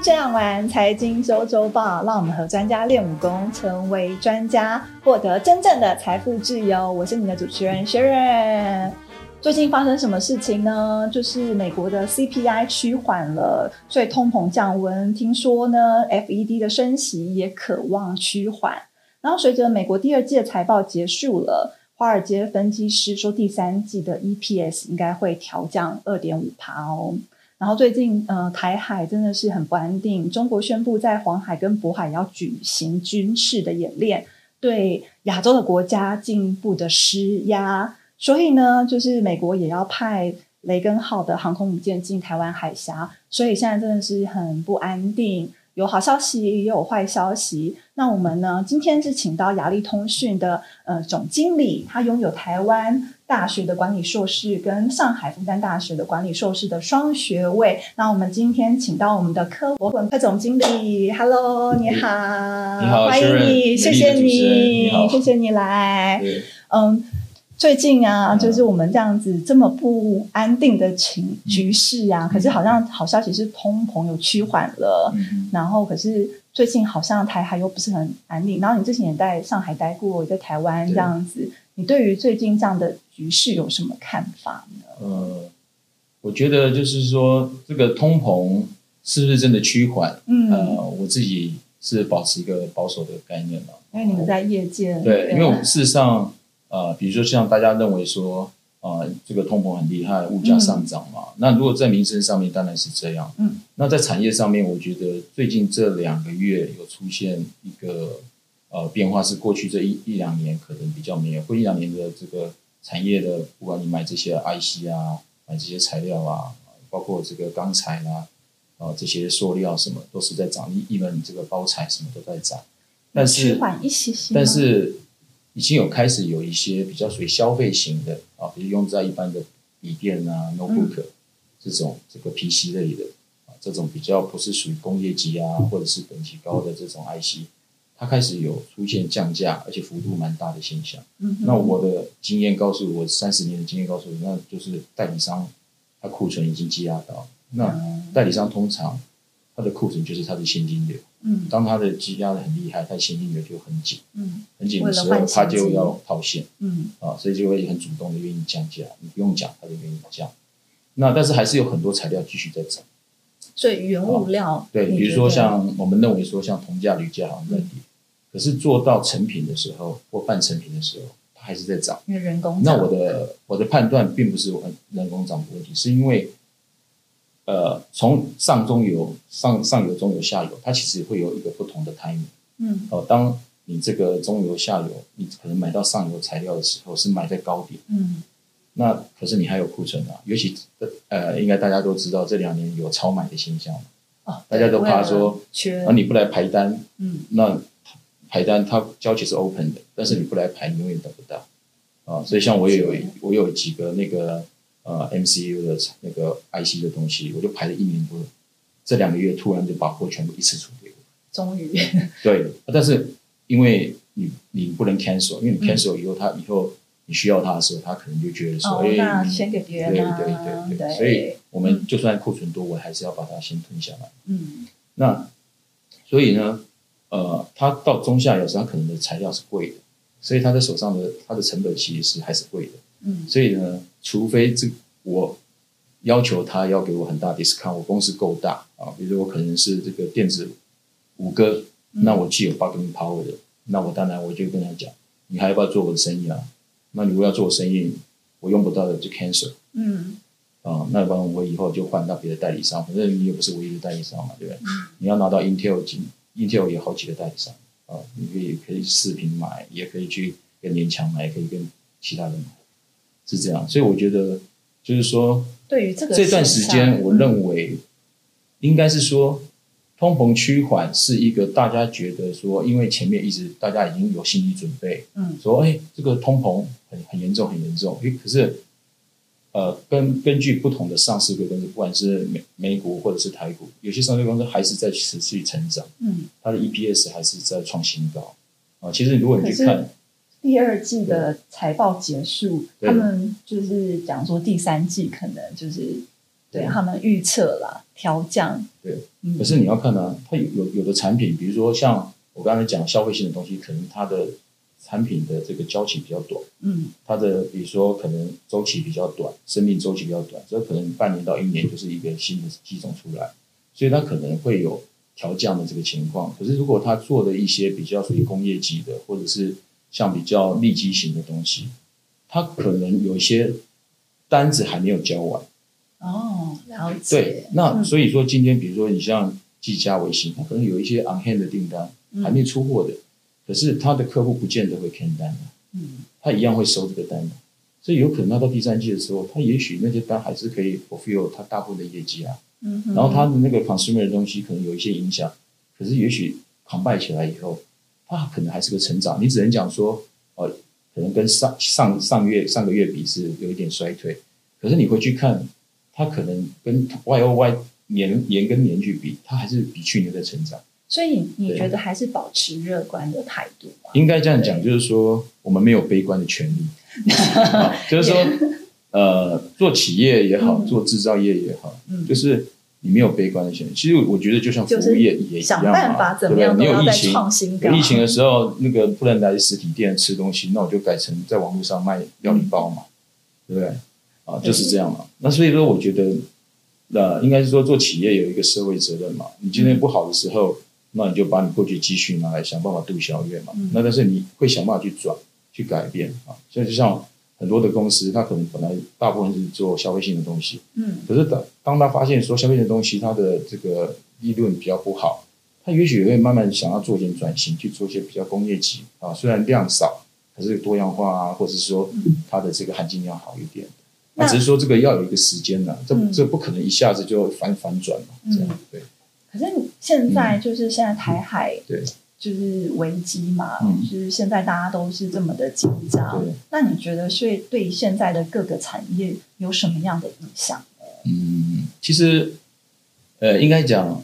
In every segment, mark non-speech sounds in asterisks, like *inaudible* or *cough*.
这样玩财经周周报，让我们和专家练武功，成为专家，获得真正的财富自由。我是你的主持人 Sharon。最近发生什么事情呢？就是美国的 CPI 趋缓了，所以通膨降温。听说呢，FED 的升息也渴望趋缓。然后随着美国第二季的财报结束了，华尔街分析师说第三季的 EPS 应该会调降二点五帕哦。然后最近，呃，台海真的是很不安定。中国宣布在黄海跟渤海要举行军事的演练，对亚洲的国家进一步的施压。所以呢，就是美国也要派雷根号的航空母舰进台湾海峡。所以现在真的是很不安定。有好消息，也有坏消息。那我们呢？今天是请到雅力通讯的呃总经理，他拥有台湾大学的管理硕士跟上海复旦大学的管理硕士的双学位。那我们今天请到我们的科博文科总经理，Hello，你好，你好，欢迎你，谢谢你，谢谢你来，嗯。最近啊，就是我们这样子这么不安定的情局势啊，可是好像好消息是通膨有趋缓了，然后可是最近好像台海又不是很安定。然后你之前也在上海待过，也在台湾这样子，你对于最近这样的局势有什么看法呢？呃，我觉得就是说这个通膨是不是真的趋缓？嗯，呃，我自己是保持一个保守的概念嘛，因为你们在业界，对，因为我们事实上。呃，比如说像大家认为说，呃，这个通膨很厉害，物价上涨嘛。那如果在民生上面当然是这样。嗯。那在产业上面，我觉得最近这两个月有出现一个呃变化，是过去这一一两年可能比较没有。过一两年的这个产业的，不管你买这些 IC 啊，买这些材料啊，包括这个钢材啊，啊这些塑料什么都是在涨，一一门这个包材什么都在涨。但是，但是。已经有开始有一些比较属于消费型的啊，比如用在一般的笔电啊、notebook 这种这个 PC 类的啊，这种比较不是属于工业级啊，或者是等级高的这种 IC，它开始有出现降价，而且幅度蛮大的现象。嗯，那我的经验告诉我，三十年的经验告诉我，那就是代理商他库存已经积压到，那代理商通常。他的库存就是他的现金流。嗯，当它的积压的很厉害，它现金流就很紧。嗯，很紧的时候，它就要套现。嗯，啊，所以就会很主动的愿意降价。你不用讲，它就愿意降。那但是还是有很多材料继续在涨。所以原物料对，比如说像我们认为说像铜价、铝价好像在跌，可是做到成品的时候或半成品的时候，它还是在涨。因为人工。那我的我的判断并不是人工涨的问题，是因为。呃，从上中游、上上游、中游、下游，它其实会有一个不同的 timing。嗯，哦，当你这个中游、下游，你可能买到上游材料的时候，是买在高点。嗯，那可是你还有库存啊，尤其呃，应该大家都知道这两年有超买的现象嘛。啊，大家都怕说，啊，你不来排单，嗯，那排单它交期是 open 的，但是你不来排，你永远等不到。啊，所以像我也有我有几个那个。呃，MCU 的那个 IC 的东西，我就排了一年多，这两个月突然就把货全部一次出给我。终于。对，但是因为你你不能 cancel，因为你 cancel 以后，他以后你需要他的时候，他可能就觉得说，哎，先给别人。对对对对。所以我们就算库存多，我还是要把它先吞下来。嗯。那所以呢，呃，他到中下游时，他可能的材料是贵的，所以他在手上的他的成本其实是还是贵的。嗯。所以呢。除非这我要求他要给我很大 discount，我公司够大啊，比如说我可能是这个电子五哥，那我既有 bargaining power 的，那我当然我就跟他讲，你还要不要做我的生意啊？那你如果要做我生意，我用不到的就 cancel。嗯，啊，那不然我以后就换到别的代理商，反正你也不是唯一的代理商嘛，对不对？你要拿到 Intel 金，Intel 有好几个代理商啊，你可以可以视频买，也可以去跟联强买，也可以跟其他人买。是这样，所以我觉得就是说，对于这个这段时间，我认为应该是说，通膨趋缓是一个大家觉得说，因为前面一直大家已经有心理准备，嗯，说哎，这个通膨很很严重，很严重。哎，可是呃，根根据不同的上市公司，不管是美美股或者是台股，有些上市公司还是在持续成长，嗯，它的 EPS 还是在创新高啊。其实如果你去看。第二季的财报结束，他们就是讲说第三季可能就是对他们预测啦调降。对，可是你要看呢，它有有有的产品，比如说像我刚才讲消费性的东西，可能它的产品的这个交期比较短，嗯，它的比如说可能周期比较短，生命周期比较短，这可能半年到一年就是一个新的机种出来，所以它可能会有调降的这个情况。可是如果它做的一些比较属于工业级的，或者是像比较利基型的东西，它可能有一些单子还没有交完。哦，了解。对，那所以说今天比如说你像技嘉、微星，它可能有一些 on hand 的订单还没出货的。可是他的客户不见得会偏单的，嗯，他一样会收这个单的，所以有可能他到第三季的时候，他也许那些单还是可以 fulfill 他大部分的业绩啊，嗯，然后他的那个 consumer 的东西可能有一些影响，可是也许 combine 起来以后，他可能还是个成长，你只能讲说，呃，可能跟上上上月上个月比是有一点衰退，可是你回去看，它可能跟 Y O Y 年年跟年去比，它还是比去年在成长。所以你觉得还是保持乐观的态度吗？应该这样讲，就是说我们没有悲观的权利。就是说，*laughs* 呃，做企业也好，做制造业也好，就是你没有悲观的选择。其实我觉得，就像服务业也一样嘛，对不对？你有疫情，有疫情的时候，那个不能来实体店吃东西，那我就改成在网络上卖料理包嘛，对不对？啊，就是这样嘛。那所以说，我觉得，那应该是说做企业有一个社会责任嘛。你今天不好的时候。那你就把你过去积蓄拿来想办法度小月嘛。那但是你会想办法去转、去改变啊。所以就像很多的公司，它可能本来大部分是做消费性的东西，嗯，可是当当他发现说消费性的东西它的这个利润比较不好，他也许会慢慢想要做一点转型，去做一些比较工业级啊，虽然量少，可是多样化啊，或者是说它的这个含金量好一点。那只是说这个要有一个时间呢，这这不可能一下子就反反转嘛，这样对。可是现在就是现在台海对，就是危机嘛，就是现在大家都是这么的紧张。那你觉得所以对现在的各个产业有什么样的影响呢？嗯，其实呃，应该讲，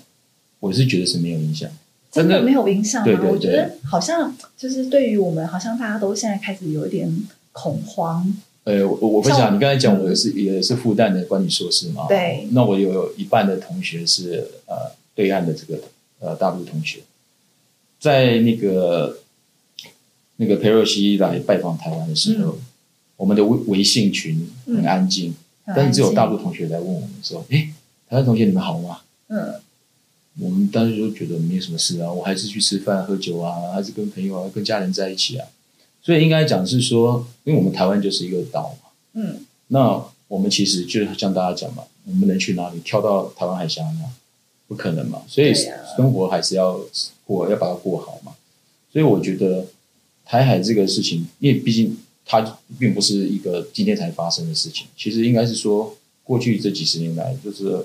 我是觉得是没有影响，真的没有影响吗？我觉得好像就是对于我们，好像大家都现在开始有一点恐慌。呃，我我分享，你刚才讲我是也是复旦的管理硕士嘛，对，那我有一半的同学是呃。对岸的这个呃大陆同学，在那个那个佩洛西来拜访台湾的时候，我们的微微信群很安静，但是只有大陆同学来问我们说：“哎，台湾同学你们好吗？”嗯，我们当时就觉得没什么事啊，我还是去吃饭喝酒啊，还是跟朋友啊、跟家人在一起啊。所以应该讲是说，因为我们台湾就是一个岛嘛，嗯，那我们其实就是像大家讲嘛，我们能去哪里？跳到台湾海峡吗？不可能嘛，所以生活还是要过，要把它过好嘛。所以我觉得台海这个事情，因为毕竟它并不是一个今天才发生的事情，其实应该是说过去这几十年来，就是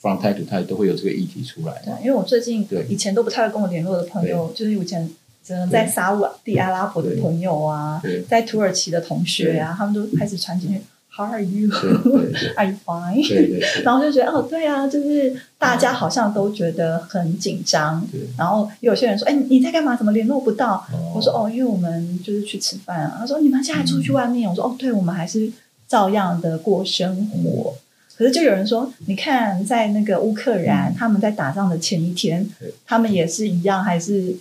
from time to time 都会有这个议题出来。对，因为我最近以前都不太会跟我联络的朋友，就是以前只能在沙地阿拉伯的朋友啊，在土耳其的同学啊，他们都开始传进去。How are you? *laughs* Are you fine? 然后就觉得哦，对啊，就是大家好像都觉得很紧张。然后有些人说：“哎，你在干嘛？怎么联络不到？”我说：“哦，因为我们就是去吃饭啊。”他说：“你们现在出去外面？”我说：“哦，对，我们还是照样的过生活。”可是就有人说：“你看，在那个乌克兰，他们在打仗的前一天，他们也是一样，还是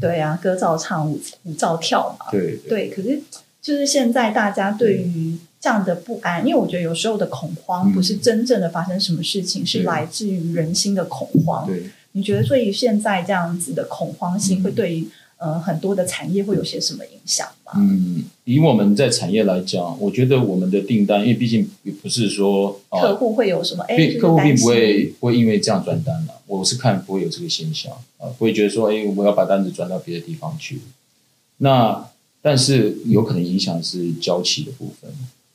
对啊，歌照唱，舞舞照跳嘛。”对对，可是就是现在大家对于。这样的不安，因为我觉得有时候的恐慌不是真正的发生什么事情，是来自于人心的恐慌。对，你觉得对于现在这样子的恐慌性，会对于呃很多的产业会有些什么影响吗？嗯，以我们在产业来讲，我觉得我们的订单，因为毕竟也不是说客户会有什么，哎，客户并不会会因为这样转单了。我是看不会有这个现象啊，不会觉得说，哎，我要把单子转到别的地方去。那但是有可能影响是交期的部分。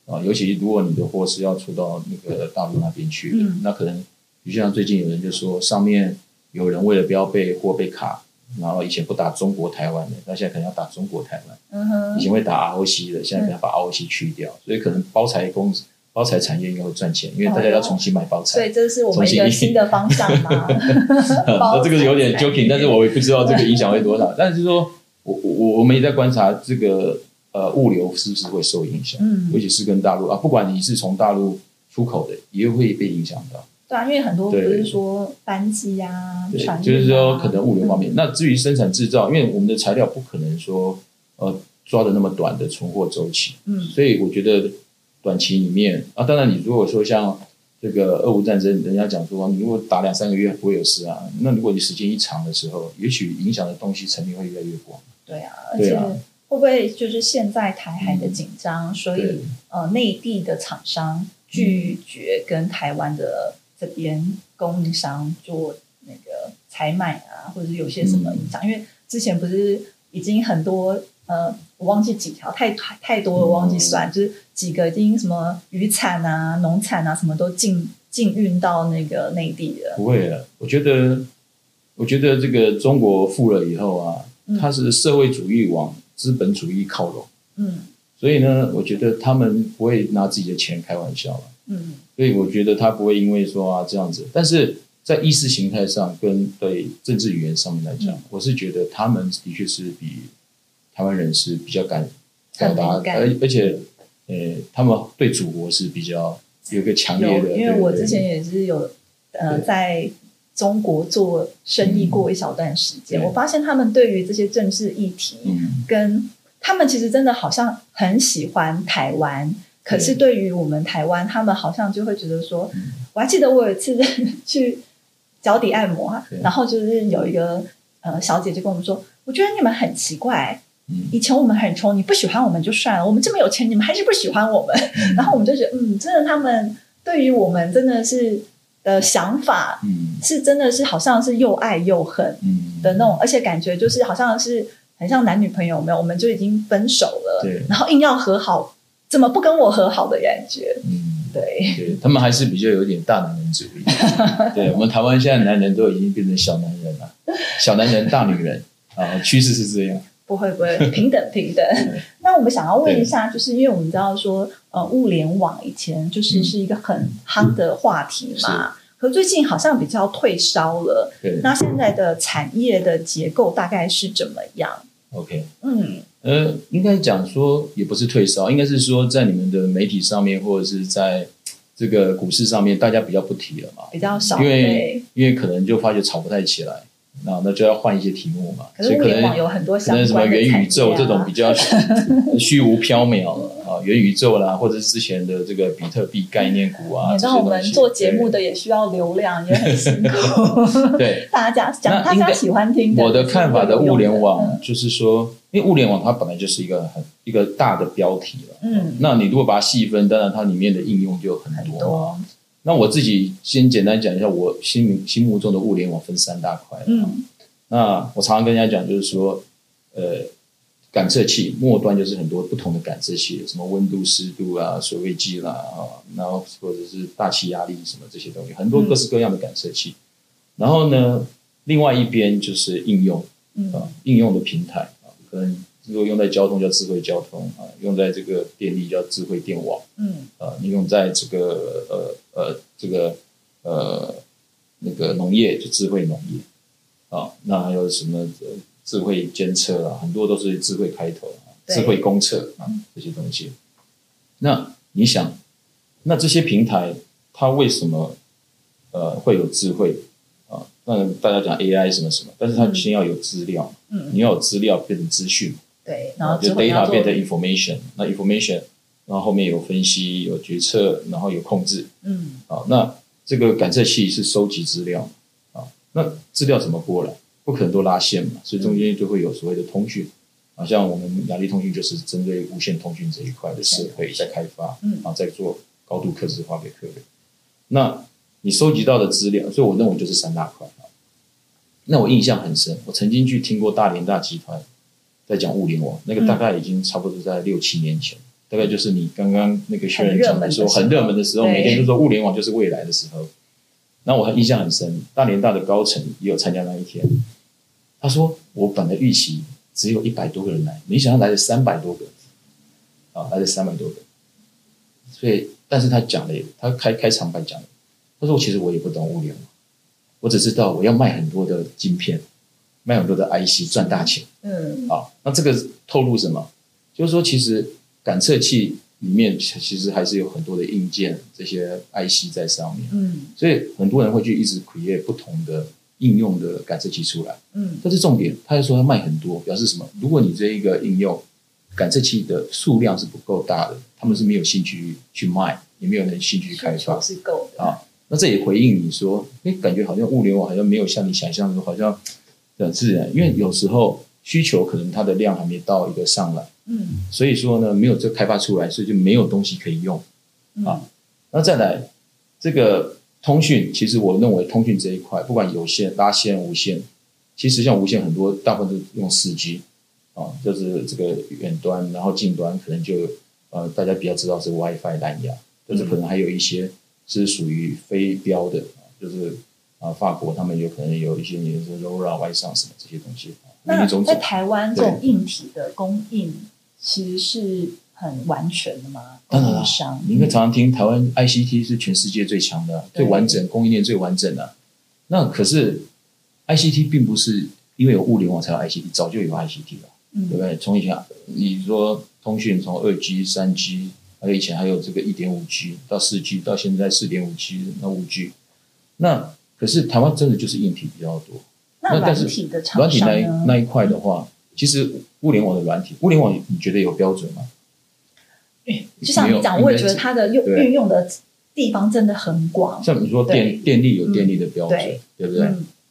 啊，尤其如果你的货是要出到那个大陆那边去，那可能，就像最近有人就说，上面有人为了不要被货被卡，然后以前不打中国台湾的，那现在可能要打中国台湾。嗯哼。以前会打 ROC 的，现在可能把 ROC 去掉，所以可能包材公司、包材产业应该会赚钱，因为大家要重新买包材。所以这是我们一个新的方向嘛？*laughs* *laughs* 那这个有点 joking，但是我也不知道这个影响会多少。但是说我我我们也在观察这个。呃，物流是不是会受影响？嗯，尤其是跟大陆啊，不管你是从大陆出口的也会被影响到。对啊，因为很多不是说班机啊，对，就是说可能物流方面。那至于生产制造，因为我们的材料不可能说呃抓的那么短的存货周期，嗯，所以我觉得短期里面啊，当然你如果说像这个俄乌战争，人家讲说你如果打两三个月不会有事啊，那如果你时间一长的时候，也许影响的东西层面会越来越广。对啊，而且会不会就是现在台海的紧张，所以呃内地的厂商拒绝跟台湾的。这边供应商做那个采买啊，或者是有些什么影响？因为之前不是已经很多呃，我忘记几条，太太太多了，忘记算，就是几个已经什么渔产啊、农产啊，什么都进进运到那个内地了。不会了，我觉得，我觉得这个中国富了以后啊，它是社会主义往资本主义靠拢，嗯，所以呢，我觉得他们不会拿自己的钱开玩笑了。嗯，所以我觉得他不会因为说啊这样子，但是在意识形态上跟对政治语言上面来讲，我是觉得他们的确是比台湾人是比较敢表达，而而且呃，他们对祖国是比较有一个强烈的。因为我之前也是有呃在中国做生意过一小段时间，我发现他们对于这些政治议题，跟他们其实真的好像很喜欢台湾。可是对于我们台湾，他们好像就会觉得说，我还记得我有一次去脚底按摩，然后就是有一个呃小姐就跟我们说，我觉得你们很奇怪，以前我们很穷，你不喜欢我们就算了，我们这么有钱，你们还是不喜欢我们，*laughs* 然后我们就觉得，嗯，真的，他们对于我们真的是的想法，嗯，是真的是好像是又爱又恨嗯的那种，而且感觉就是好像是很像男女朋友没有，我们就已经分手了，对，然后硬要和好。怎么不跟我和好的感觉？嗯，对，对他们还是比较有点大男人主义。*laughs* 对我们台湾现在男人都已经变成小男人了，小男人大女人啊，趋势是这样。不会不会，平等平等。*laughs* 那我们想要问一下，就是因为我们知道说，呃，物联网以前就是是一个很夯的话题嘛，可最近好像比较退烧了。对，那现在的产业的结构大概是怎么样？OK，嗯。呃，应该讲说也不是退烧，应该是说在你们的媒体上面或者是在这个股市上面，大家比较不提了嘛，比较少，因为因为可能就发觉炒不太起来。那那就要换一些题目嘛，所以可能有很多可能什么元宇宙这种比较虚 *laughs* 无缥缈啊，元宇宙啦，或者是之前的这个比特币概念股啊。你知道我们做节目的也需要流量，也很辛苦。对，*laughs* 大家讲大家喜欢听。我的看法的物联网就是说，因为物联网它本来就是一个很一个大的标题了。嗯，那你如果把它细分，当然它里面的应用就很多。那我自己先简单讲一下，我心心目中的物联网分三大块。嗯，那我常常跟人家讲，就是说，呃，感测器末端就是很多不同的感测器，什么温度、湿度啊、水位计啦啊，然后或者是大气压力什么这些东西，很多各式各样的感测器。然后呢，另外一边就是应用啊，应用的平台啊，可能。如果用在交通叫智慧交通啊，用在这个电力叫智慧电网，嗯，啊，你用在这个呃呃这个呃那个农业就智慧农业，啊，那还有什么智慧监测啊，很多都是智慧开头啊，智慧公测啊这些东西。那你想，那这些平台它为什么呃会有智慧啊？那大家讲 AI 什么什么，但是它先要有资料，嗯，你要有资料变成资讯。对，然后就 data 变成 information，那 information，然后后面有分析、有决策，然后有控制。嗯，啊，那这个感测器是收集资料，啊，那资料怎么过来？不可能都拉线嘛，所以中间就会有所谓的通讯。啊，像我们雅力通讯就是针对无线通讯这一块的设备在开发，嗯，啊，在做高度客制化给客人。那你收集到的资料，所以我认为就是三大块啊。那我印象很深，我曾经去听过大连大集团。在讲物联网，那个大概已经差不多在六七年前，大概就是你刚刚那个学员讲的时候，很热门的时候，每天都说物联网就是未来的时候。那我印象很深，大连大的高层也有参加那一天。他说：“我本来预期只有一百多个人来，没想到来了三百多个，啊，来了三百多个。所以，但是他讲了，他开开场白讲的，他说：其实我也不懂物联网，我只知道我要卖很多的晶片。”卖很多的 IC 赚大钱，嗯，啊，那这个透露什么？就是说，其实感测器里面其实还是有很多的硬件这些 IC 在上面，嗯，所以很多人会去一直 create 不同的应用的感测器出来，嗯，但是重点，他就说要卖很多，表示什么？如果你这一个应用感测器的数量是不够大的，他们是没有兴趣去卖，也没有人兴趣去开发，是够的啊。那这也回应你说，哎，感觉好像物联网好像没有像你想象的，好像很自然，因为有时候需求可能它的量还没到一个上来。嗯，所以说呢，没有这开发出来，所以就没有东西可以用啊。那再来这个通讯，其实我认为通讯这一块，不管有线、拉线、无线，其实像无线很多大部分都用四 G 啊，就是这个远端，然后近端可能就呃大家比较知道是 WiFi 蓝牙，但是可能还有一些是属于非标的啊，就是啊法国他们有可能有一些，你是 LoRa、外上什么这些东西。那在台湾这种硬体的供应。其实是很完全的吗？当然了，你应该常常听台湾 ICT 是全世界最强的、最完整供应链最完整的。那可是 ICT 并不是因为有物联网才有 ICT，早就有 ICT 了，对不对？从以前你说通讯，从二 G、三 G，还有以前还有这个一点五 G 到四 G，到现在四点五 G，那五 G。那可是台湾真的就是硬体比较多。那软体的软体那那一块的话。其实物联网的软体，物联网你觉得有标准吗？就像你讲，我也觉得它的用运用的地方真的很广。像你说电电力有电力的标准，对不对？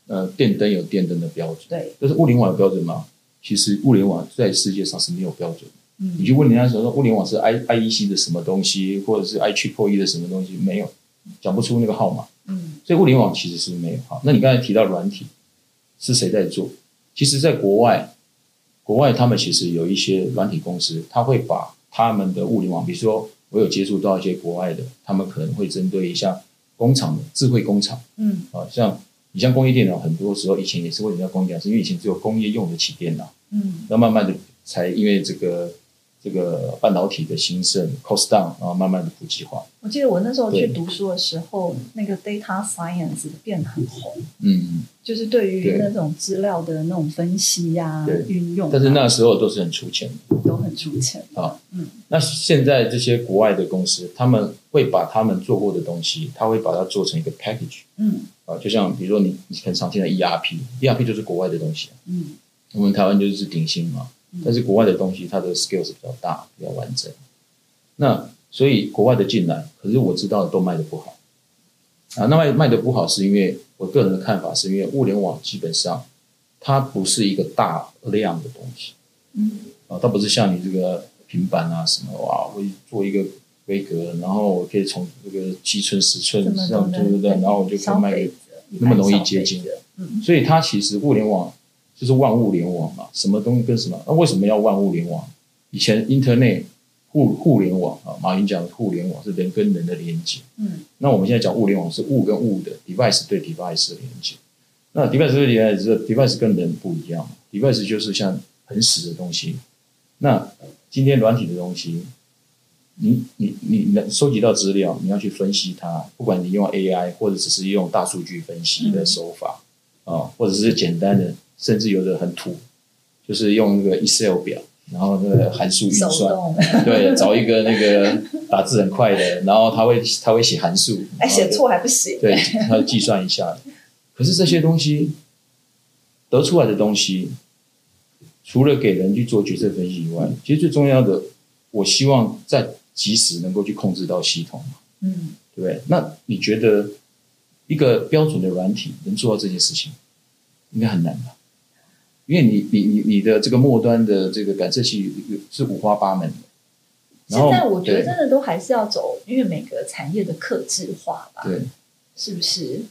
呃，电灯有电灯的标准，对。但是物联网有标准吗？其实物联网在世界上是没有标准。嗯，你去问人家说说物联网是 I I E C 的什么东西，或者是 I Triple E 的什么东西，没有讲不出那个号码。嗯，所以物联网其实是没有好。那你刚才提到软体是谁在做？其实，在国外。国外他们其实有一些软体公司，他会把他们的物联网，比如说我有接触到一些国外的，他们可能会针对一下工厂的智慧工厂，嗯，啊，像你像工业电脑，很多时候以前也是为什么叫工业电脑，是因为以前只有工业用得起电脑，嗯，那慢慢的才因为这个。这个半导体的兴盛，cost down，然后慢慢的普及化。我记得我那时候去读书的时候，那个 data science 变得很红。嗯，就是对于那种资料的那种分析呀、运用。但是那时候都是很出钱的，都很出钱啊。嗯，那现在这些国外的公司，他们会把他们做过的东西，他会把它做成一个 package。嗯，啊，就像比如说你你很常见的 ERP，ERP 就是国外的东西。嗯，我们台湾就是鼎新嘛。但是国外的东西，它的 scale 是比较大、比较完整。那所以国外的进来，可是我知道的都卖的不好啊。那卖卖的不好，是因为我个人的看法，是因为物联网基本上它不是一个大量的东西。嗯。啊，它不是像你这个平板啊什么哇，我做一个规格，然后我可以从这个七寸、十寸这样对不对？然后我就可以卖给那么容易接近。嗯。所以它其实物联网。就是万物联网嘛，什么东西跟什么？那为什么要万物联网？以前 Internet 互互联网啊，马云讲的互联网是人跟人的连接。嗯，那我们现在讲物联网是物跟物的 device 对 device 的连接。那 device 对 device，device 跟人不一样，device 就是像很死的东西。那今天软体的东西，你你你能收集到资料，你要去分析它，不管你用 AI 或者只是用大数据分析的手法啊，或者是简单的。甚至有的很土，就是用那个 Excel 表，然后那个函数运算，对，找一个那个打字很快的，然后他会他会写函数，哎，写错还不行，对，他计算一下。可是这些东西得出来的东西，除了给人去做决策分析以外，其实最重要的，我希望在及时能够去控制到系统嘛，嗯，对不对？那你觉得一个标准的软体能做到这件事情，应该很难吧？因为你你你你的这个末端的这个感测器是五花八门的，现在我觉得真的都还是要走，因为每个产业的克制化吧，对，是不是？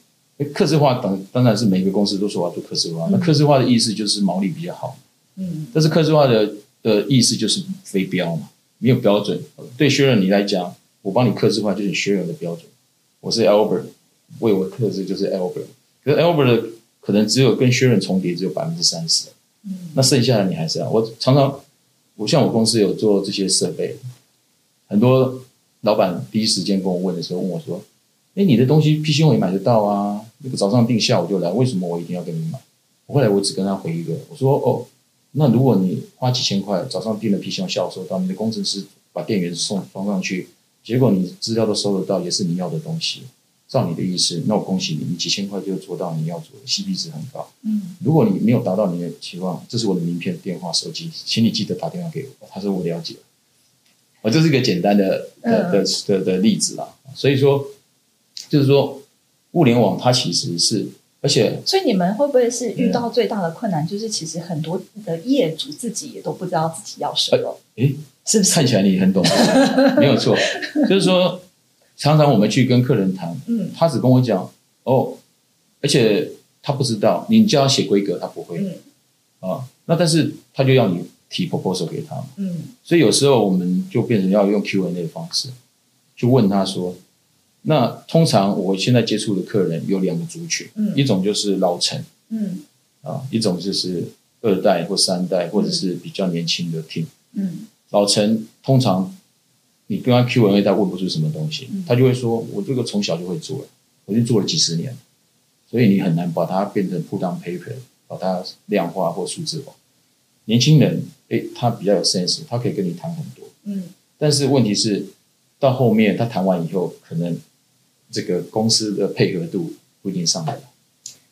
克制化当当然是每个公司都说要做克制化，那克制化的意思就是毛利比较好，嗯，但是克制化的的意思就是非标嘛，没有标准。对薛仁你来讲，我帮你克制化就是薛仁的标准，我是 Albert，为我克制就是 Albert，可是 Albert 的。可能只有跟薛润重叠，只有百分之三十。嗯，那剩下的你还是要。我常常，我像我公司有做这些设备，很多老板第一时间跟我问的时候，问我说：“哎，你的东西 PC 我也买得到啊？那个早上订，下午就来，为什么我一定要跟你买？”后来我只跟他回一个，我说：“哦，那如果你花几千块早上订了 PC 用，下午收到，你的工程师把电源送装上去，结果你资料都收得到，也是你要的东西。照你的意思，那我恭喜你，你几千块就做到你要做的，CP 值很高。嗯，如果你没有达到你的期望，这是我的名片、电话、手机，请你记得打电话给我。他说我了解，我这是一个简单的的的的的例子啦。所以说，就是说，物联网它其实是，而且，所以你们会不会是遇到最大的困难，就是其实很多的业主自己也都不知道自己要什么？哎，是不是？看起来你很懂，*laughs* 没有错，就是说。常常我们去跟客人谈，嗯，他只跟我讲哦，而且他不知道，你叫他写规格，他不会，嗯，啊，那但是他就要你提 proposal 给他，嗯，所以有时候我们就变成要用 Q&A 的方式，去问他说，那通常我现在接触的客人有两个族群，嗯，一种就是老陈，嗯，啊，一种就是二代或三代或者是比较年轻的 team，嗯，老陈通常。你跟他 Q&A，他问不出什么东西，他就会说：“我这个从小就会做了，我已经做了几十年，所以你很难把它变成 put on paper，把它量化或数字化。”年轻人，哎，他比较有 sense，他可以跟你谈很多，嗯，但是问题是，到后面他谈完以后，可能这个公司的配合度不一定上来了。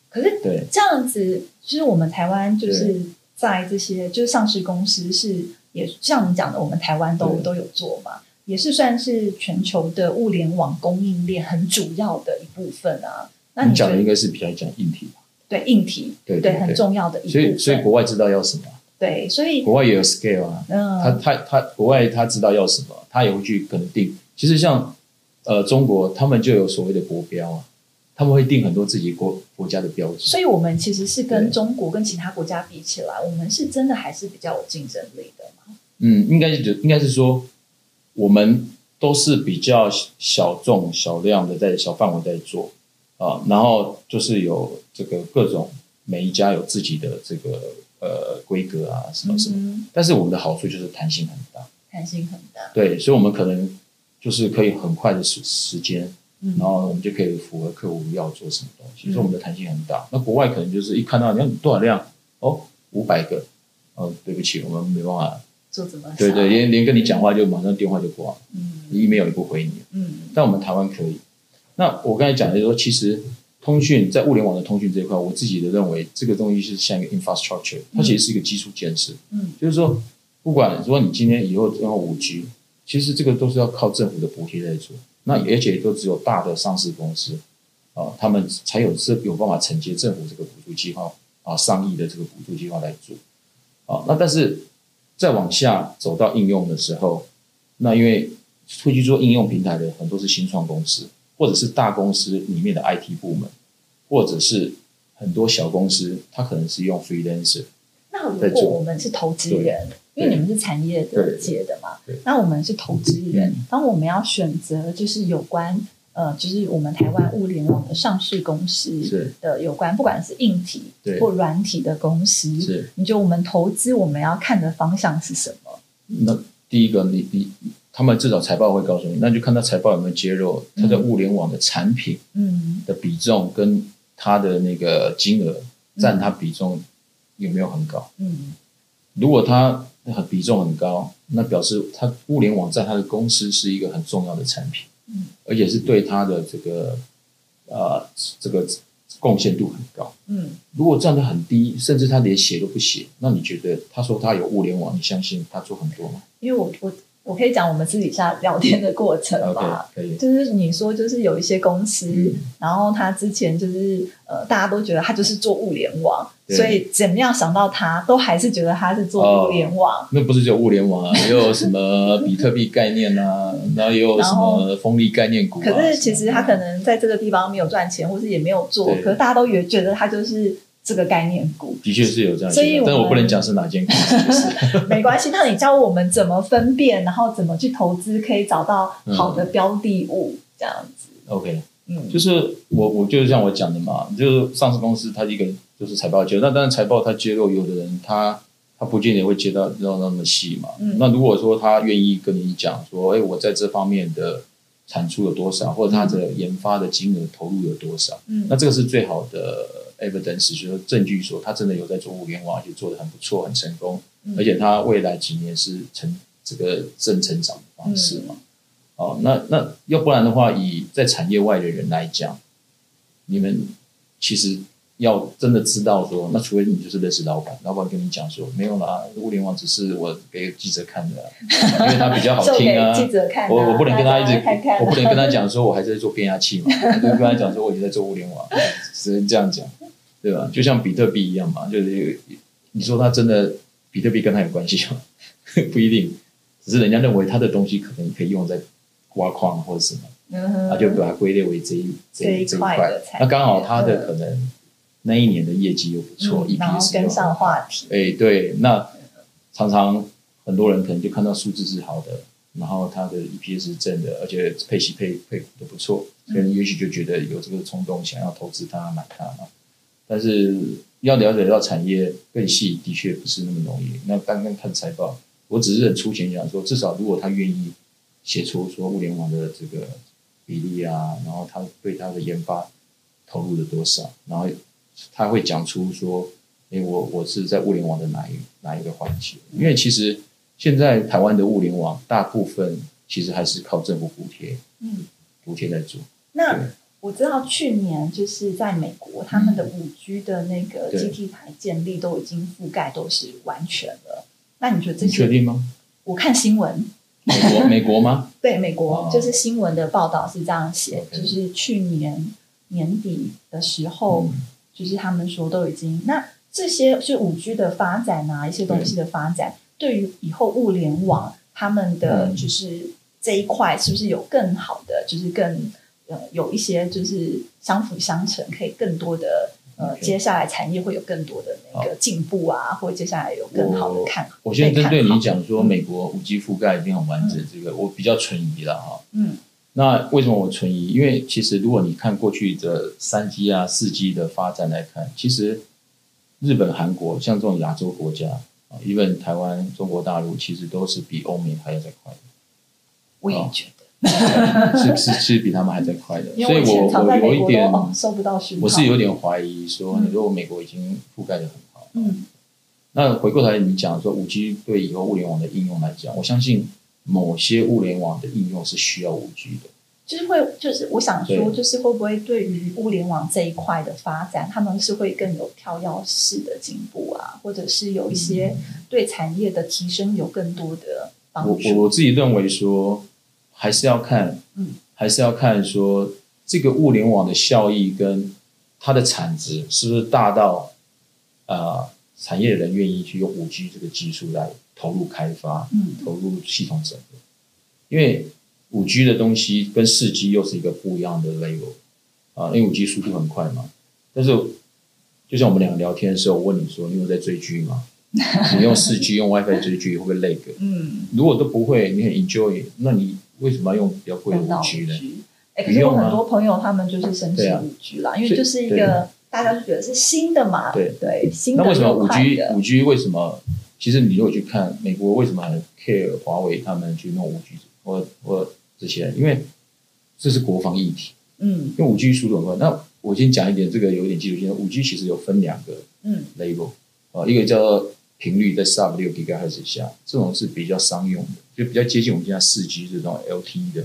可是，对这样子，其实我们台湾就是在这些就是上市公司是也像你讲的，我们台湾都都有做嘛。也是算是全球的物联网供应链很主要的一部分啊。那你讲的应该是比较讲硬体吧？对，硬体，对对，很重要的一部分。所以，所以国外知道要什么？对，所以国外也有 scale 啊。嗯，他他他，国外他知道要什么，他也会去可能定。其实像呃中国，他们就有所谓的国标啊，他们会定很多自己国国家的标准。所以我们其实是跟中国跟其他国家比起来，我们是真的还是比较有竞争力的嘛？嗯，应该是应该是说。我们都是比较小众、小量的，在小范围在做啊，然后就是有这个各种每一家有自己的这个呃规格啊，什么什么。但是我们的好处就是弹性很大，弹性很大。对，所以我们可能就是可以很快的时时间，然后我们就可以符合客户要做什么东西，所以我们的弹性很大。那国外可能就是一看到你要多少量哦，五百个，哦，对不起，我们没办法。做怎么？对对，连连跟你讲话就马上电话就挂了，嗯，email 也不回你，嗯，但我们台湾可以。那我刚才讲的说，其实通讯在物联网的通讯这一块，我自己的认为，这个东西是像一个 infrastructure，它其实是一个基础建设，嗯，就是说，不管说你今天以后用五 G，其实这个都是要靠政府的补贴在做，那而且都只有大的上市公司啊，他们才有这有办法承接政府这个补助计划啊，上亿的这个补助计划来做，啊，那但是。再往下走到应用的时候，那因为会去做应用平台的很多是新创公司，或者是大公司里面的 IT 部门，或者是很多小公司，它可能是用 freelancer。那如果我们是投资人，因为你们是产业的界的嘛，那我们是投资人，当我们要选择就是有关。呃，就是我们台湾物联网的上市公司的有关，不管是硬体或软体的公司，是。你觉得我们投资我们要看的方向是什么？那第一个，你你他们至少财报会告诉你，那就看他财报有没有揭露他在物联网的产品嗯。的比重跟他的那个金额占他比重有没有很高？嗯，如果他比重很高，那表示他物联网在他的公司是一个很重要的产品。嗯，而且是对他的这个呃这个贡献度很高。嗯，如果占得很低，甚至他连写都不写，那你觉得他说他有物联网，你相信他做很多吗？因为我我。我可以讲我们私底下聊天的过程吧，可以，就是你说，就是有一些公司，然后他之前就是呃，大家都觉得他就是做物联网，所以怎么样想到他，都还是觉得他是做物联网。那不是就物联网啊，*laughs* 也有什么比特币概念啊，然后也有什么风力概念股。可是其实他可能在这个地方没有赚钱，或是也没有做，可是大家都也觉得他就是。这个概念股的确是有这样，所以但我不能讲是哪间公司。*laughs* 没关系，那你教我们怎么分辨，然后怎么去投资，可以找到好的标的物，这样子。OK，嗯，就是我我就是像我讲的嘛，就是上市公司它一个就是财报揭露，那当然财报它揭露，有的人他他不见得会接到到那么细嘛。那如果说他愿意跟你讲说，哎，我在这方面的产出有多少，或者他的研发的金额投入有多少，嗯，那这个是最好的。Evidence 就是证据说他真的有在做物联网，而且做的很不错，很成功，而且他未来几年是成这个正成长的方式嘛。哦，那那要不然的话，以在产业外的人来讲，你们其实。要真的知道说，那除非你就是认识老板，老板跟你讲说没有啦，物联网只是我给记者看的，因为他比较好 *laughs* 听啊。记者看，我我不能跟他一直，我不能跟他讲说我还在做变压器嘛，就跟他讲说我已经在做物联网，只能这样讲，对吧？就像比特币一样嘛，就是你说它真的比特币跟它有关系吗？*laughs* 不一定，只是人家认为它的东西可能可以用在挖矿或者什么，他就把它归类为这一这一这一块，那刚好它的可能。那一年的业绩又不错，EPS 跟上话题。哎，对，那常常很多人可能就看到数字是好的，然后它的 EPS 是正的，而且配息配配股都不错，所以也许就觉得有这个冲动想要投资它买它嘛。但是要了解到产业更细，的确不是那么容易。那刚刚看财报，我只是很粗浅讲说，至少如果他愿意写出说物联网的这个比例啊，然后他对他的研发投入了多少，然后。他会讲出说：“哎，我我是在物联网的哪一哪一个环节？因为其实现在台湾的物联网大部分其实还是靠政府补贴，嗯，补贴在做。那我知道去年就是在美国，他们的五 G 的那个基地台建立都已经覆盖都是完全了。那你觉得这确定吗？我看新闻，美国美国吗？*laughs* 对，美国就是新闻的报道是这样写，就是去年年底的时候。”就是他们说都已经，那这些是五 G 的发展啊，一些东西的发展，对于以后物联网他们的就是这一块，是不是有更好的，就是更呃有一些就是相辅相成，可以更多的呃接下来产业会有更多的那个进步啊，或者接下来有更好的看。我先针对你讲说美国五 G 覆盖已经很完整，这个我比较存疑了哈。嗯。那为什么我存疑？因为其实如果你看过去的三 G 啊、四 G 的发展来看，其实日本、韩国像这种亚洲国家啊，even 台湾、中国大陆，其实都是比欧美还要再快的。我也觉得，*laughs* 是是是比他们还在快的。所以我我有一点收不到讯号，我是有点怀疑说，你如果美国已经覆盖的很好，嗯，那回过头来你讲说五 G 对以后物联网的应用来讲，我相信。某些物联网的应用是需要五 G 的，就是会，就是我想说，就是会不会对于物联网这一块的发展，他们是会更有跳跃式的进步啊，或者是有一些对产业的提升有更多的帮助。我我自己认为说，还是要看，嗯，还是要看说这个物联网的效益跟它的产值是不是大到，呃，产业人愿意去用五 G 这个技术来。投入开发，嗯，投入系统整合，因为五 G 的东西跟四 G 又是一个不一样的 level 啊，因为五 G 速度很快嘛。但是，就像我们两个聊天的时候，我问你说，你有在追剧吗？*laughs* 你用四 G 用 WiFi 追剧会不会累个？嗯，如果都不会，你很 enjoy，那你为什么要用比较贵的五 G 呢？哎，可是有很多朋友他们就是申请五 G 啦，因为就是一个大家就觉得是新的嘛，对对，新的那为什么五 G 五 G 为什么？其实你如果去看美国为什么还 care 华为他们去弄五 G 或或这些，因为这是国防议题。嗯，用五 G 速度很快。那我先讲一点，这个有点技术性。五 G 其实有分两个嗯 label 啊，一个叫做频率在 sub 六 GHz 下，这种是比较商用的，就比较接近我们现在四 G 这种 LTE 的。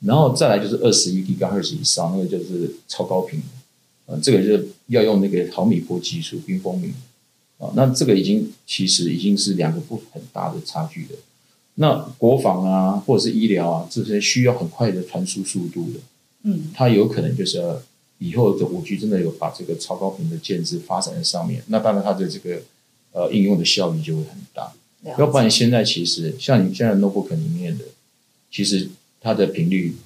然后再来就是二十一 GHz 以上，那个就是超高频的，这个就是要用那个毫米波技术，冰封米。啊，那这个已经其实已经是两个不很大的差距的。那国防啊，或者是医疗啊，这些需要很快的传输速度的，嗯，它有可能就是以后的五 G 真的有把这个超高频的建制发展在上面，那当然它的这个呃应用的效益就会很大。要不然现在其实像你现在 notebook 里面的，其实它的频率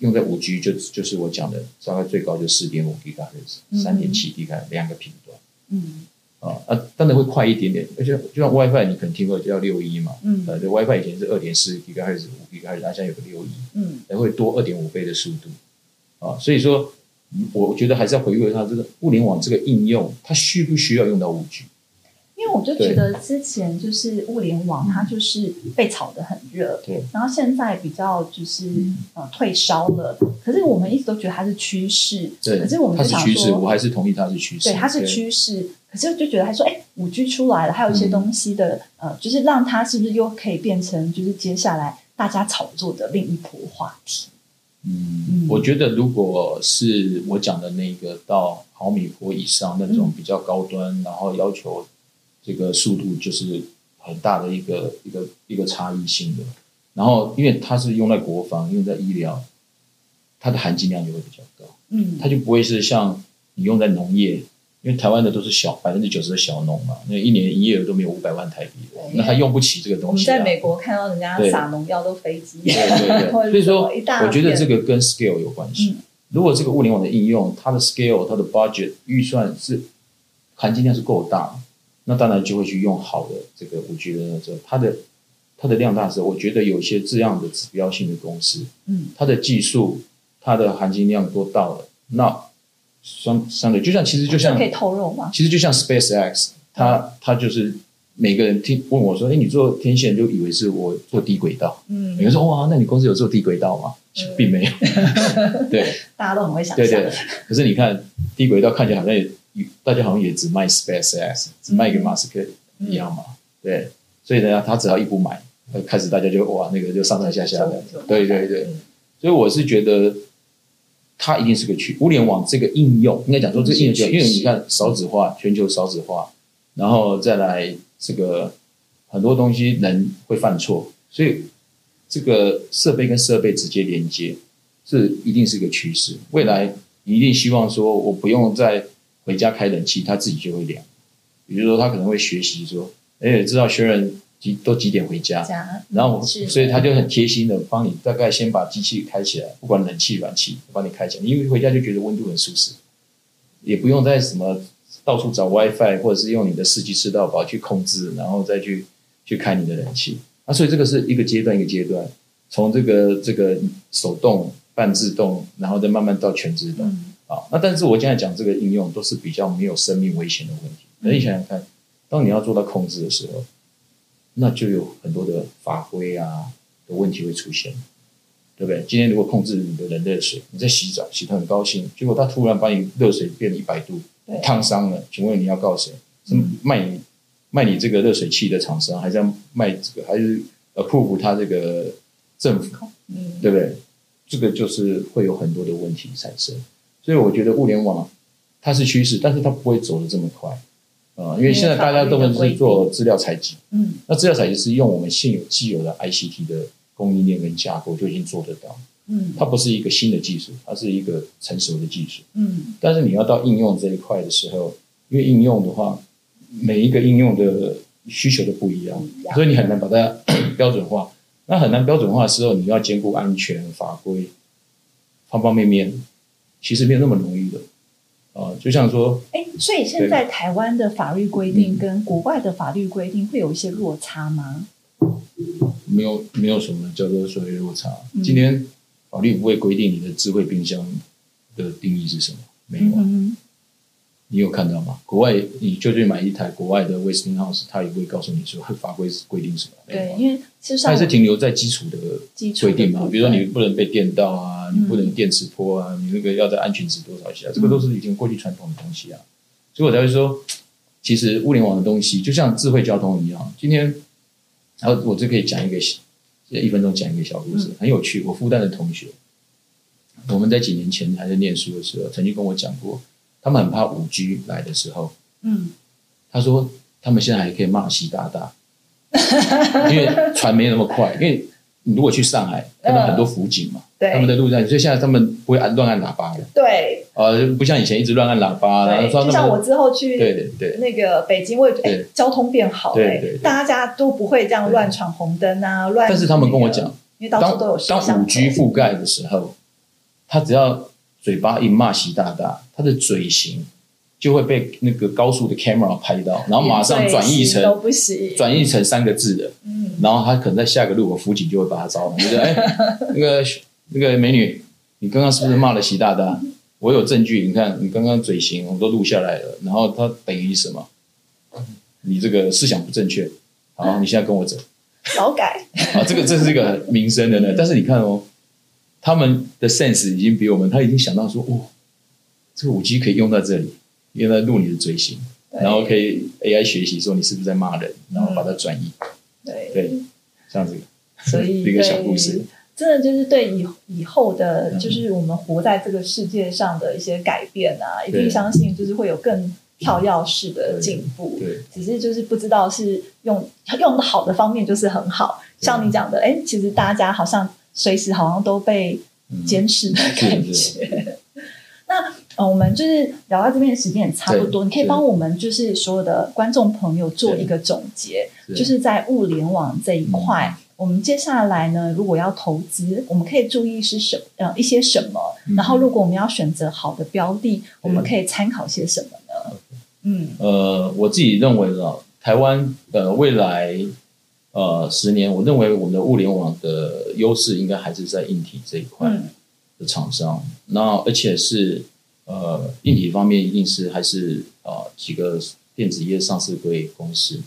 用在五 G 就就是我讲的大概最高就四点五 GHz，三点七 GHz 两个频段，嗯。啊啊，当然会快一点点，而且就像 WiFi，你可能听过叫六一嘛，嗯，呃，这 WiFi 以前是二点四 G 还是五 G 还是，它现在有个六一，嗯，还会多二点五倍的速度，啊，所以说，我觉得还是要回归它这个物联网这个应用，它需不需要用到五 G？因因为我就觉得之前就是物联网，它就是被炒得很热，对，然后现在比较就是呃退烧了。可是我们一直都觉得它是趋势，对，可是我们它是趋势，我还是同意它是趋势，对，它是趋势。可是就觉得他说，哎，五 G 出来了，还有一些东西的，呃，就是让它是不是又可以变成就是接下来大家炒作的另一波话题？嗯，我觉得如果是我讲的那个到毫米波以上那种比较高端，然后要求这个速度就是很大的一个一个一个差异性的，然后因为它是用在国防，用在医疗，它的含金量就会比较高，嗯，它就不会是像你用在农业。因为台湾的都是小百分之九十的小农嘛，那一年营业额都没有五百万台币的，那他用不起这个东西。我们在美国看到人家撒农药都飞机，对对对，*laughs* 所以说我觉得这个跟 scale 有关系。如果这个物联网的应用，它的 scale、它的 budget 预算是含金量是够大，那当然就会去用好的这个五 G 的这它的它的量大是，我觉得有些这样的指标性的公司，嗯，它的技术、它的含金量都到了，那。相相对，就像其实就像可以透露吗？其实就像 Space X，它它就是每个人听问我说：“哎，你做天线就以为是我做低轨道。”嗯，每个人说：“哇，那你公司有做低轨道吗？”并没有。*laughs* 对，*laughs* 大家都很会想。对对。可是你看低轨道看起来好像也，大家好像也只卖 Space X，只卖给马斯克一样嘛。对，所以呢，他只要一不买，开始大家就哇，那个就上上下下的。对对对。所以我是觉得。它一定是个趋物联网这个应用，应该讲说这个应用，因为你看少子化，全球少子化，然后再来这个很多东西人会犯错，所以这个设备跟设备直接连接，是一定是个趋势。未来你一定希望说，我不用再回家开冷气，他自己就会凉。比如说，他可能会学习说，哎，知道学人。几都几点回家？然后，所以他就很贴心的帮你，大概先把机器开起来，不管冷气、暖气，帮你开起来。因为回家就觉得温度很舒适，也不用再什么到处找 WiFi，或者是用你的四 G 吃到饱去控制，然后再去去开你的冷气。啊，所以这个是一个阶段一个阶段，从这个这个手动、半自动，然后再慢慢到全自动。啊，那但是我现在讲这个应用都是比较没有生命危险的问题。那你想想看，当你要做到控制的时候。那就有很多的法规啊的问题会出现，对不对？今天如果控制你的人热水，你在洗澡洗得很高兴，结果他突然把你热水变一百度，烫伤了，请问你要告谁？是卖你卖你这个热水器的厂商，还是要卖这个，还是呃破服他这个政府？嗯，对不对？这个就是会有很多的问题产生。所以我觉得物联网它是趋势，但是它不会走得这么快。啊，因为现在大家都是做资料采集，嗯，那资料采集是用我们现有既有的 ICT 的供应链跟架构就已经做得到，嗯，它不是一个新的技术，它是一个成熟的技术，嗯，但是你要到应用这一块的时候，因为应用的话，每一个应用的需求都不一样，所以你很难把它 *coughs* 标准化。那很难标准化的时候，你要兼顾安全法规，方方面面，其实没有那么容易的。啊，就像说，哎，所以现在台湾的法律规定跟国外的法律规定会有一些落差吗？没有，没有什么叫做所谓落差。今天法律不会规定你的智慧冰箱的定义是什么，没有。你有看到吗？国外你就去买一台国外的 Westinghouse，他也不会告诉你说法规是规定什么。对，因为其实还是停留在基础的规定嘛。比如说你不能被电到啊，你不能电磁波啊，你那个要在安全值多少下，这个都是已经过去传统的东西啊。所以我才会说，其实物联网的东西就像智慧交通一样。今天，然后我就可以讲一个一分钟讲一个小故事，很有趣。我复旦的同学，我们在几年前还在念书的时候，曾经跟我讲过。他们很怕五 G 来的时候，嗯，他说他们现在还可以骂习大大，*laughs* 因为船没那么快。因为你如果去上海，看到很多辅警嘛，他们在路上，所以现在他们不会按乱按喇叭了。对，呃，不像以前一直乱按喇叭。对，就像我之后去，对对对，那个北京，我哎，交通变好，对对，大家都不会这样乱闯红灯啊，乱。但是他们跟我讲，因为到处都有当五 G 覆盖的时候，他只要。嘴巴一骂习大大，他的嘴型就会被那个高速的 camera 拍到，然后马上转译成转译成三个字的，嗯，然后他可能在下个路口，辅警就会把他招了，就说：“哎，*laughs* 那个那个美女，你刚刚是不是骂了习大大？我有证据，你看你刚刚嘴型我都录下来了，然后他等于什么？你这个思想不正确，好，*laughs* 你现在跟我走，劳改啊，这个这是一个民生的呢。但是你看哦，他们的 sense 已经比我们，他已经想到说，哦，这个五 G 可以用在这里，用在录你的嘴型，然后可以 AI 学习说你是不是在骂人，然后把它转移，对。对，这样子，所以 *laughs* 一个小故事。真的就是对以以后的，就是我们活在这个世界上的一些改变啊，一定相信就是会有更跳跃式的进步。对，只是就是不知道是用用的好的方面就是很好，像你讲的，哎，其实大家好像随时好像都被监视的感觉。*laughs* 那呃，我们就是聊到这边的时间也差不多，你可以帮我们就是所有的观众朋友做一个总结，就是在物联网这一块。我们接下来呢，如果要投资，我们可以注意是什呃一些什么？然后，如果我们要选择好的标的，我们可以参考些什么呢？嗯，呃，我自己认为呢，台湾呃未来呃十年，我认为我们的物联网的优势应该还是在硬体这一块的厂商。那而且是呃硬体方面，一定是还是啊几个电子业上市贵公司。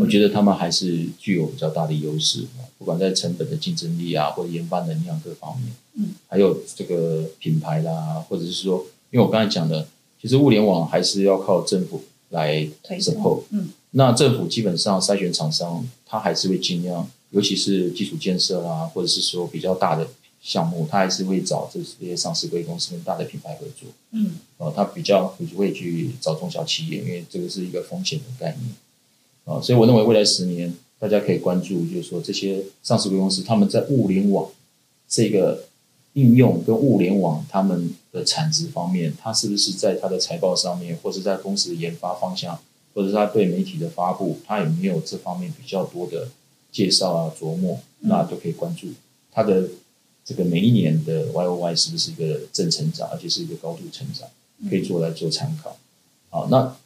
我觉得他们还是具有比较大的优势，不管在成本的竞争力啊，或者研发能力啊各方面，嗯，还有这个品牌啦，或者是说，因为我刚才讲的，其实物联网还是要靠政府来 support，嗯，那政府基本上筛选厂商，他还是会尽量，尤其是基础建设啊，或者是说比较大的项目，他还是会找这些上市贵公司跟大的品牌合作，嗯，呃，他比较不会去找中小企业，因为这个是一个风险的概念。啊，所以我认为未来十年，大家可以关注，就是说这些上市公司他们在物联网这个应用跟物联网他们的产值方面，它是不是在它的财报上面，或者在公司的研发方向，或者是他对媒体的发布，他有没有这方面比较多的介绍啊琢磨，那都可以关注他的这个每一年的 Y O Y 是不是一个正成长，而且是一个高度成长，可以做来做参考。好，那。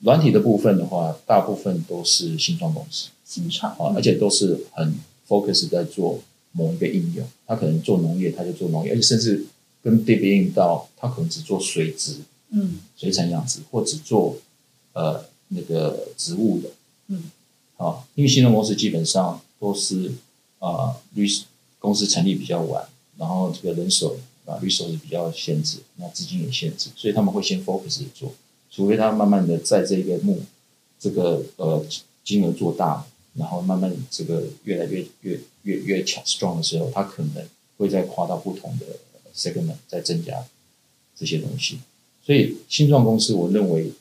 软体的部分的话，大部分都是新创公司，新创啊，而且都是很 focus 在做某一个应用。他可能做农业，他就做农业，而且甚至跟对比应到，他可能只做水质，嗯，水产养殖，或只做呃那个植物的，嗯，啊，因为新创公司基本上都是啊，律师公司成立比较晚，然后这个人手啊，律师是比较限制，那资金也限制，所以他们会先 focus 做。除非他慢慢的在这个目，这个呃金额做大，然后慢慢这个越来越越越越强 strong 的时候，他可能会再跨到不同的 segment，再增加这些东西。所以新创公司，我认为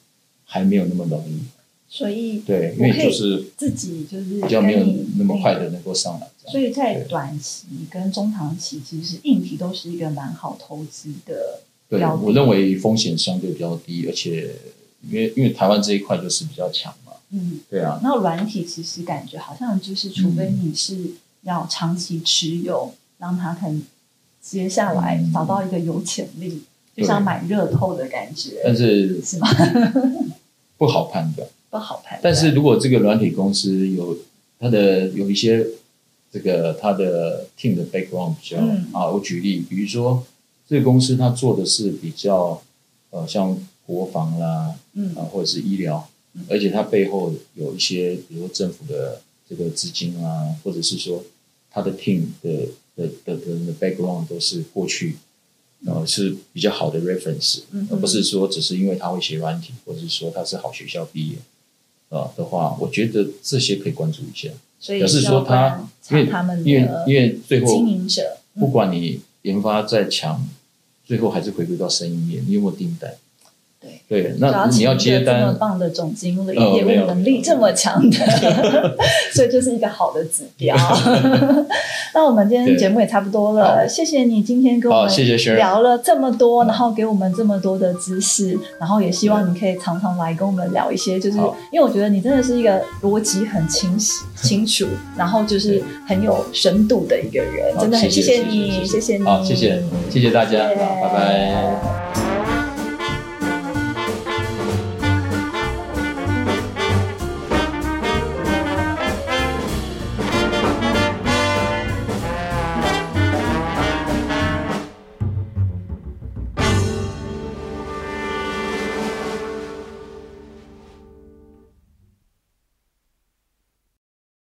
还没有那么容易。所以对，因为就是自己就是比较没有那么快的能够上来。所以在短期跟中长期，其实硬体都是一个蛮好投资的。对，我认为风险相对比较低，而且因为因为台湾这一块就是比较强嘛。嗯，对啊。那软体其实感觉好像就是，除非你是要长期持有，让它可能接下来找到一个有潜力，就像买热透的感觉。但是是吗？*laughs* 不好判断，不好判断。但是如果这个软体公司有它的有一些这个它的 team 的 background 比较啊，我举例，比如说。这个公司它做的是比较，呃，像国防啦，嗯，啊，或者是医疗，而且它背后有一些，比如说政府的这个资金啊，或者是说它的 team 的的的的 background 都是过去，呃，是比较好的 reference，而不是说只是因为他会写软体，或者是说他是好学校毕业，啊的话，我觉得这些可以关注一下。所以是说他，因为因为因为最后经营者，不管你。研发再强，最后还是回归到生意面。你有没有订单？对。对，那你要接单，这么棒的总经理，业务能力这么强的，*laughs* 所以就是一个好的指标。*laughs* 那我们今天节目也差不多了，谢谢你今天跟我们聊了这么多，然后给我们这么多的知识，然后也希望你可以常常来跟我们聊一些，就是因为我觉得你真的是一个逻辑很清晰、清楚，然后就是很有深度的一个人，真的很谢谢你，谢谢你，好，谢谢，谢谢大家，拜拜。